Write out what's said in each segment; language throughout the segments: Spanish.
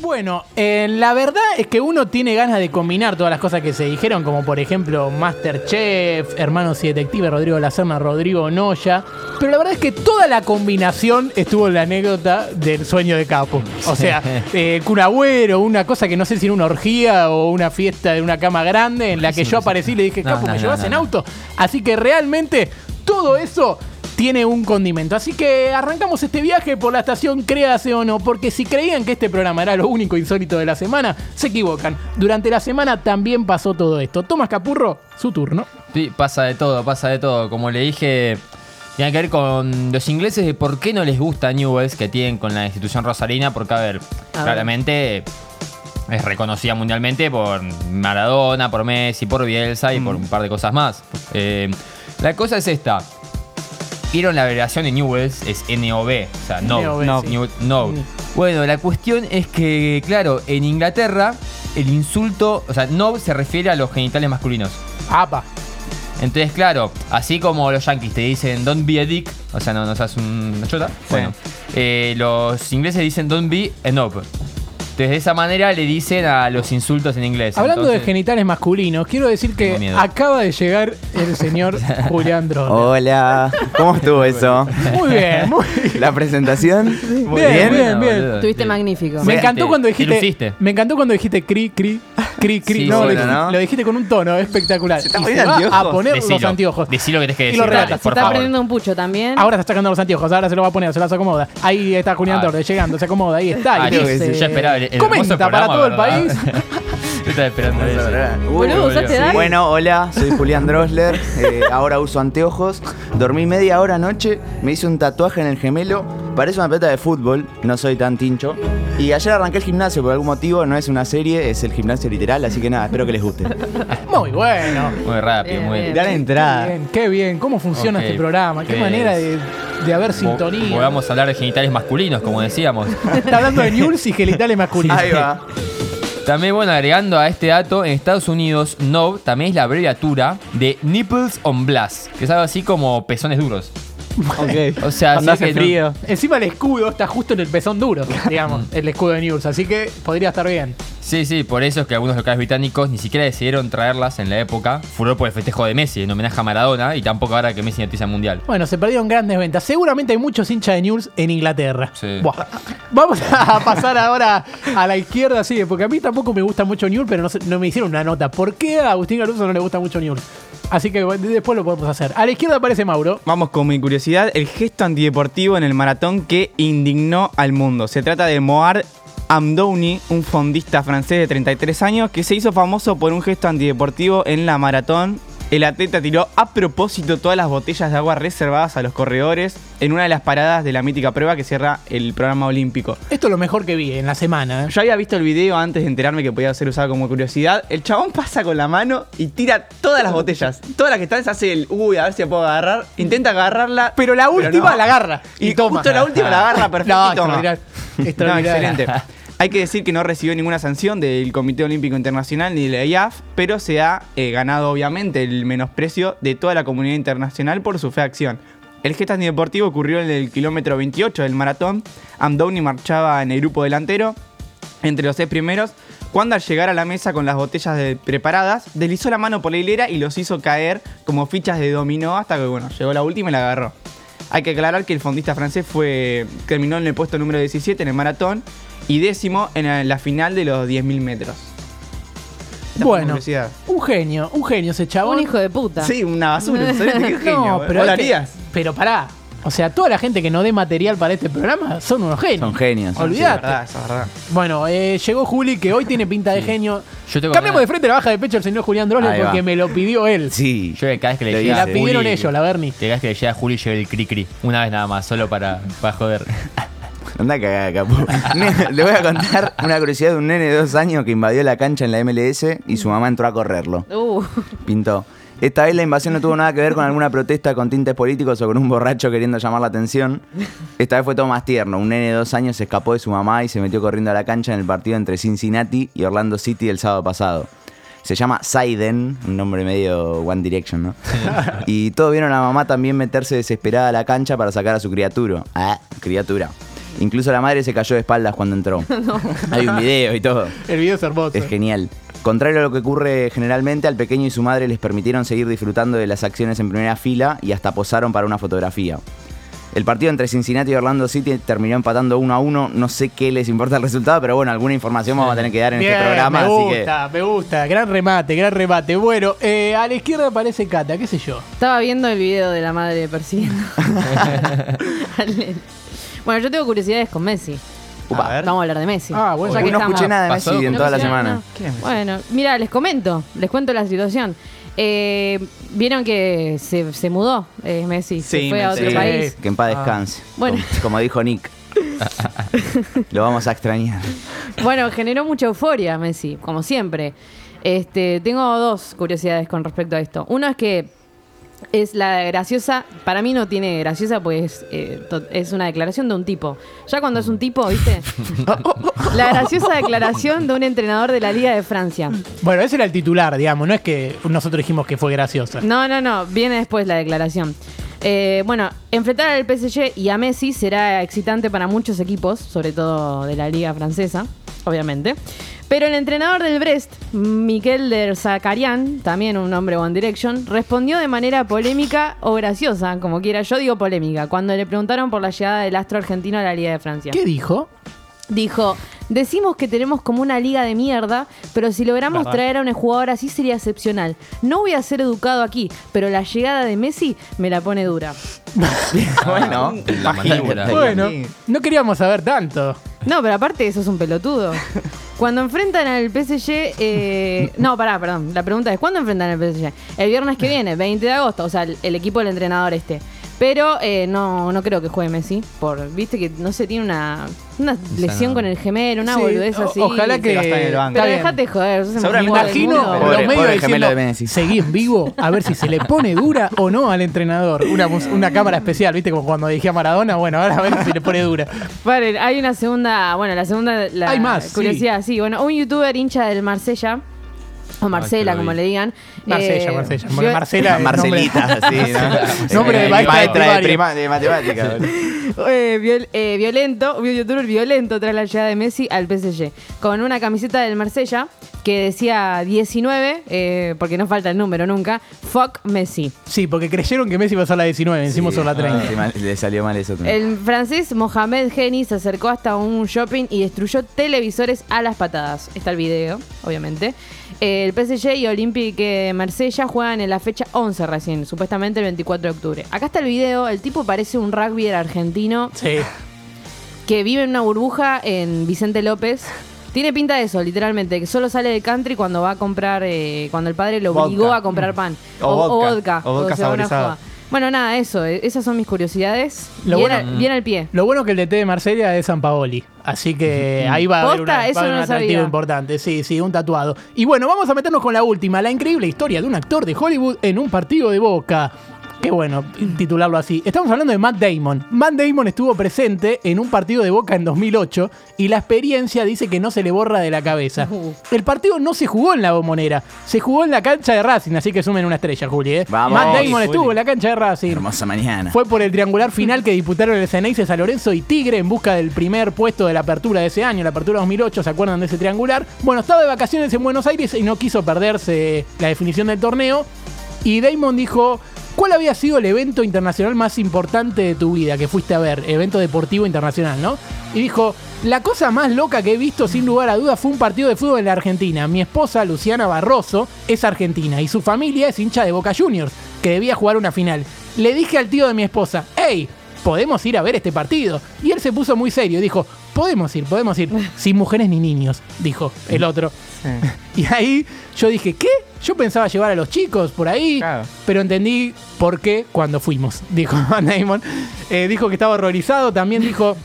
Bueno, eh, la verdad es que uno tiene ganas de combinar todas las cosas que se dijeron, como por ejemplo Masterchef, Hermanos y Detective, Rodrigo Lacerna, Rodrigo Noya. Pero la verdad es que toda la combinación estuvo en la anécdota del sueño de Capo. O sea, eh, Kun Agüero, una cosa que no sé si era una orgía o una fiesta de una cama grande en la que yo aparecí y le dije, Capo, no, ¿me no, llevas en auto? Así que realmente todo eso tiene un condimento. Así que arrancamos este viaje por la estación Créase o no, porque si creían que este programa era lo único insólito de la semana, se equivocan. Durante la semana también pasó todo esto. Tomás Capurro, su turno. Sí, pasa de todo, pasa de todo. Como le dije, tiene que ver con los ingleses de por qué no les gusta Newells que tienen con la institución rosarina, porque a ver, A claramente es reconocida mundialmente por Maradona, por Messi, por Bielsa y por un par de cosas más. Eh, la cosa es esta. Vieron la abreviación de Newells, es NOV, o sea, no. NOV, no, sí. New- no. Bueno, la cuestión es que, claro, en Inglaterra el insulto, o sea, no se refiere a los genitales masculinos. Apa. Entonces, claro, así como los yankees te dicen don't be a dick, o sea, no, no seas un- una chota, bueno, eh, los ingleses dicen don't be a knob. Entonces, de esa manera le dicen a los insultos en inglés. Hablando de genitales masculinos, quiero decir que acaba de llegar el señor Julián Drone. Hola, ¿cómo estuvo eso? Muy bien, muy bien. ¿La presentación? Muy bien, bien, bien. boludo. Estuviste Sí. magnífico. Me encantó cuando te dijiste. Me encantó cuando dijiste cri, cri, cri, cri. Sí, no, lo, bueno, dijiste, ¿no? lo dijiste con un tono espectacular. Se está y se va a poner los anteojos. Decilo que tenés que Y decir. los dale, relatas. Se por está favor. poniendo un pucho también. Ahora se está sacando los anteojos, ahora se lo va a poner, se los acomoda. Ahí está Julián Ah. Torre llegando, se acomoda, ahí está. Ah, y dice, yo esperaba el- Comenta para todo el país. Estaba esperando eso. Boludo, ¿usaste edad? Bueno, hola, soy Julián Drosler. eh, ahora uso anteojos. Dormí media hora anoche. Me hice un tatuaje en el gemelo. Parece una pelota de fútbol. No soy tan tincho. Y ayer arranqué el gimnasio por algún motivo. No es una serie, es el gimnasio literal. Así que nada, espero que les guste. Muy bueno. Muy rápido, Bien, muy bien. Gran Qué entrada. bien, qué bien. ¿Cómo funciona este programa? Qué ¿qué manera es? de, de haber sintonía. Volvamos a hablar de genitales masculinos, como decíamos. Está hablando de News y genitales masculinos. Ahí va. También, bueno, agregando a este dato, en Estados Unidos, NOB también es la abreviatura de Nipples on Blast, que es algo así como pezones duros. Ok. O sea, Cuando así hace que no- frío. Encima el escudo está justo en el pezón duro, digamos, el escudo de News. Así que podría estar bien. Sí, sí, por eso es que algunos locales británicos ni siquiera decidieron traerlas en la época. Furor por el festejo de Messi en homenaje a Maradona y tampoco ahora que Messi noticia mundial. Bueno, se perdieron grandes ventas. Seguramente hay muchos hinchas de News en Inglaterra. Sí. Buah. Vamos a pasar ahora a la izquierda, sí, porque a mí tampoco me gusta mucho News, pero no, sé- no me hicieron una nota. ¿Por qué a Agustín Garuso no le gusta mucho News? Así que después lo podemos hacer. A la izquierda aparece Mauro. Vamos con mi curiosidad, el gesto antideportivo en el maratón que indignó al mundo. Se trata de Moar Amdouni, un fondista francés de 33 años que se hizo famoso por un gesto antideportivo en la maratón. El atleta tiró a propósito todas las botellas de agua reservadas a los corredores en una de las paradas de la mítica prueba que cierra el programa olímpico. Esto es lo mejor que vi en la semana. ¿eh? Yo había visto el video antes de enterarme que podía ser usado como curiosidad. El chabón pasa con la mano y tira todas las botellas. Todas las que están, se hace el uy, a ver si la puedo agarrar. Intenta agarrarla. Pero la última no. la agarra. Y, Y, toma. justo la última la agarra perfecto No, y toma. extraordinario. No, excelente. Hay que decir que no recibió ninguna sanción del Comité Olímpico Internacional ni de la IAF, pero se ha eh, ganado obviamente el menosprecio de toda la comunidad internacional por su fea acción. El gesto antideportivo ocurrió en el kilómetro 28 del maratón. Amdouni marchaba en el grupo delantero entre los seis primeros, cuando al llegar a la mesa con las botellas de- preparadas, deslizó la mano por la hilera y los hizo caer como fichas de dominó hasta que, bueno, llegó la última y la agarró. Hay que aclarar que el fondista francés fue, terminó en el puesto número 17 en el maratón y décimo en la, final de los 10.000 metros. Esta Bueno, un genio, un genio ese chabón. Un hijo de puta. Sí, una basura, ¿sabes? Qué genio. No, pero, ¿Vos lo harías? pero pará. O sea, toda la gente que no dé material para este programa son unos genios. Son genios. Olvidate. Sí, es verdad, eso es verdad. Bueno, eh, llegó Juli, que hoy tiene pinta de genio. Yo tengo Cambiamos de frente la baja de pecho al señor Julián va. porque me lo pidió él. Sí. Yo cada vez que le llega La pidieron Juli- ellos, la Bernie. Cada vez que le llega a Juli lleva el cri cri. Una vez nada más, solo para, para joder. Anda cagada, capu. Ne- Le voy a contar una curiosidad de un nene de dos años que invadió la cancha en la MLS y su mamá entró a correrlo. Uh, Pintó. Esta vez la invasión no tuvo nada que ver con alguna protesta con tintes políticos o con un borracho queriendo llamar la atención. Esta vez fue todo más tierno. Un nene de dos años se escapó de su mamá y se metió corriendo a la cancha en el partido entre Cincinnati y Orlando City el sábado pasado. Se llama Saiden, un nombre medio One Direction, ¿no? y todos vieron a la mamá también meterse desesperada a la cancha para sacar a su criatura. Ah, criatura. Incluso la madre se cayó de espaldas cuando entró. Hay un video y todo. El video es hermoso. Es genial. Contrario a lo que ocurre generalmente, al pequeño y su madre les permitieron seguir disfrutando de las acciones en primera fila y hasta posaron para una fotografía. El partido entre Cincinnati y Orlando City terminó empatando 1 a 1. No sé qué les importa el resultado, pero bueno, alguna información vamos a tener que dar en Bien, este programa. me así que gusta, me gusta. Gran remate, gran remate. Bueno, eh, a la izquierda aparece Cata, qué sé yo. Estaba viendo el video de la madre persiguiendo. bueno, yo tengo curiosidades con Messi. Upa. A ver. Vamos a hablar de Messi. Ah, bueno. Ya que no estamos- escuché nada de Pasó. Messi en ¿No toda la escuché semana. nada? ¿Qué es Messi? Bueno, mira, les comento, les cuento la situación. Eh, Vieron que se, se mudó eh, Messi, se Sí, fue a otro enteré. país. Que en paz descanse. Bueno. Como, como dijo Nick. Lo vamos a extrañar. Bueno, generó mucha euforia Messi, como siempre. Este, tengo dos curiosidades con respecto a esto. Uno es que es la graciosa, para mí no tiene graciosa, pues eh, es una declaración de un tipo. Ya cuando es un tipo, ¿viste? la graciosa declaración de un entrenador de la Liga de Francia. Bueno, ese era el titular, digamos. No es que nosotros dijimos que fue graciosa. No, no, no, viene después la declaración. Eh, bueno, enfrentar al PSG y a Messi será excitante para muchos equipos, sobre todo de la liga francesa, obviamente. Pero el entrenador del Brest, Miquel de Zakarian, también un hombre One Direction, respondió de manera polémica o graciosa, como quiera. Yo digo polémica, cuando le preguntaron por la llegada del astro argentino a la Liga de Francia. ¿Qué dijo? Dijo, decimos que tenemos como una liga de mierda, pero si logramos Verdad. traer a un jugador así sería excepcional. No voy a ser educado aquí, pero la llegada de Messi me la pone dura. bueno. La mandíbula. Bueno, no queríamos saber tanto. No, pero aparte eso es un pelotudo. Cuando enfrentan al PSG, eh, no, pará, perdón. La pregunta es, ¿cuándo enfrentan al PSG? El viernes que viene, 20 de agosto, o sea, el, el equipo del entrenador este. Pero eh, no, no creo que juegue Messi, por, viste que no sé, tiene una, una lesión no. con el gemelo, una Sí, boludez o- así. Ojalá que. Gasta en el banco. Pero Está bien. dejate joder, sos el Seguramente mejor Me del imagino mundo. Pobre- los medios pobre gemelo diciendo, de Messi. seguí en vivo a ver si se le pone dura o no al entrenador. Una, mus- una cámara especial, ¿viste? Como cuando dije a Maradona, bueno, ahora a ver si le pone dura. Vale, hay una segunda, bueno, la segunda, la Hay más, sí. curiosidad, sí. Bueno, un youtuber hincha del Marsella, o Marcela, como le digan. Marsella, eh, Bueno, Marcela. Marcelita, sí, ¿no? Nombre de maestra de de, primaria. prima- de matemáticas. eh, viol- eh, violento, un youtuber violento tras la llegada de Messi al PSG, con una camiseta del Marsella que decía 19, eh, porque no falta el número nunca, fuck Messi. Sí, porque creyeron que Messi iba a ser la 19, encima Sí. son la 30. Sí, mal- le salió mal eso también. El francés Mohamed Geni se acercó hasta un shopping y destruyó televisores a las patadas. Está el video, obviamente. Eh, El PSG y Olympique de Marsella juegan en la fecha 11 recién, supuestamente el 24 de octubre. Acá está el video, el tipo parece un rugby argentino Sí. que vive en una burbuja en Vicente López. Tiene pinta de eso, literalmente, que solo sale del country cuando va a comprar, eh, cuando el padre lo Vodka. obligó a comprar pan. O vodka. O vodka cuando se va a una saborizado. Bueno, nada, eso, eh, esas son mis curiosidades. Lo bien, bueno- al, bien al pie. Lo bueno que el DT de Marsella es San Paoli. Así que ahí va a haber, ¿Posta? una- va a Eso haber no un atractivo sabía. importante. Sí, sí, un tatuado. Y bueno, vamos a meternos con la última, la increíble historia de un actor de Hollywood en un partido de boca. Qué bueno titularlo así. Estamos hablando de Matt Damon. Matt Damon estuvo presente en un partido de Boca en 2008 y la experiencia dice que no se le borra de la cabeza. El partido no se jugó en la bombonera, se jugó en la cancha de Racing, así que sumen una estrella, Juli. ¿eh? Vamos, Matt Damon Juli. estuvo en la cancha de Racing. Hermosa mañana. Fue por el triangular final que disputaron el Ceneice San Lorenzo y Tigre en busca del primer puesto de la apertura de ese año, la apertura 2008, ¿se acuerdan de ese triangular? Bueno, estaba de vacaciones en Buenos Aires y no quiso perderse la definición del torneo. Y Damon dijo, ¿cuál había sido el evento internacional más importante de tu vida que fuiste a ver? Evento deportivo internacional, ¿no? Y dijo, la cosa más loca que he visto sin lugar a dudas fue un partido de fútbol en la Argentina. Mi esposa, Luciana Barroso, es argentina y su familia es hincha de Boca Juniors, que debía jugar una final. Le dije al tío de mi esposa, hey, podemos ir a ver este partido. Y él se puso muy serio, dijo, podemos ir, podemos ir, sin mujeres ni niños, dijo el otro. Sí. Y ahí yo dije, ¿qué? Yo pensaba llevar a los chicos por ahí, Claro. pero entendí por qué cuando fuimos, dijo Damon. Eh, dijo que estaba horrorizado, también dijo...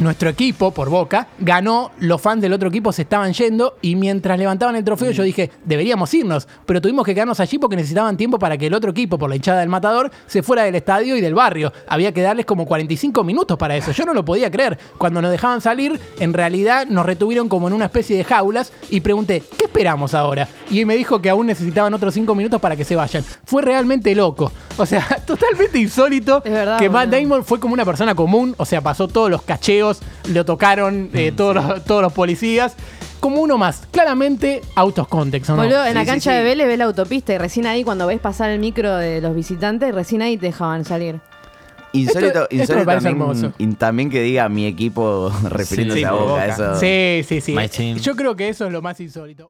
Nuestro equipo, por boca, ganó, los fans del otro equipo se estaban yendo y mientras levantaban el trofeo yo dije, deberíamos irnos, pero tuvimos que quedarnos allí porque necesitaban tiempo para que el otro equipo, por la hinchada del matador, se fuera del estadio y del barrio. Había que darles como 45 minutos para eso. Yo no lo podía creer. Cuando nos dejaban salir, en realidad nos retuvieron como en una especie de jaulas y pregunté, ¿qué esperamos ahora? Y él me dijo que aún necesitaban otros 5 minutos para que se vayan. Fue realmente loco. O sea, totalmente insólito Es verdad, que Matt. Damon fue como una persona común, o sea, pasó todos los cacheos lo tocaron eh, todos, los, todos los policías. Como uno más, claramente autos context, ¿o no? Boludo, en Sí, la sí, cancha sí. de Vélez ves la autopista y recién ahí cuando ves pasar el micro de los visitantes, recién ahí te dejaban salir. Insólito, Esto- esto insólito parece también, hermoso. y también que diga mi equipo refiriéndose Sí, a Boca. Boca. Eso. Sí, sí, sí. Yo creo que eso es lo más insólito.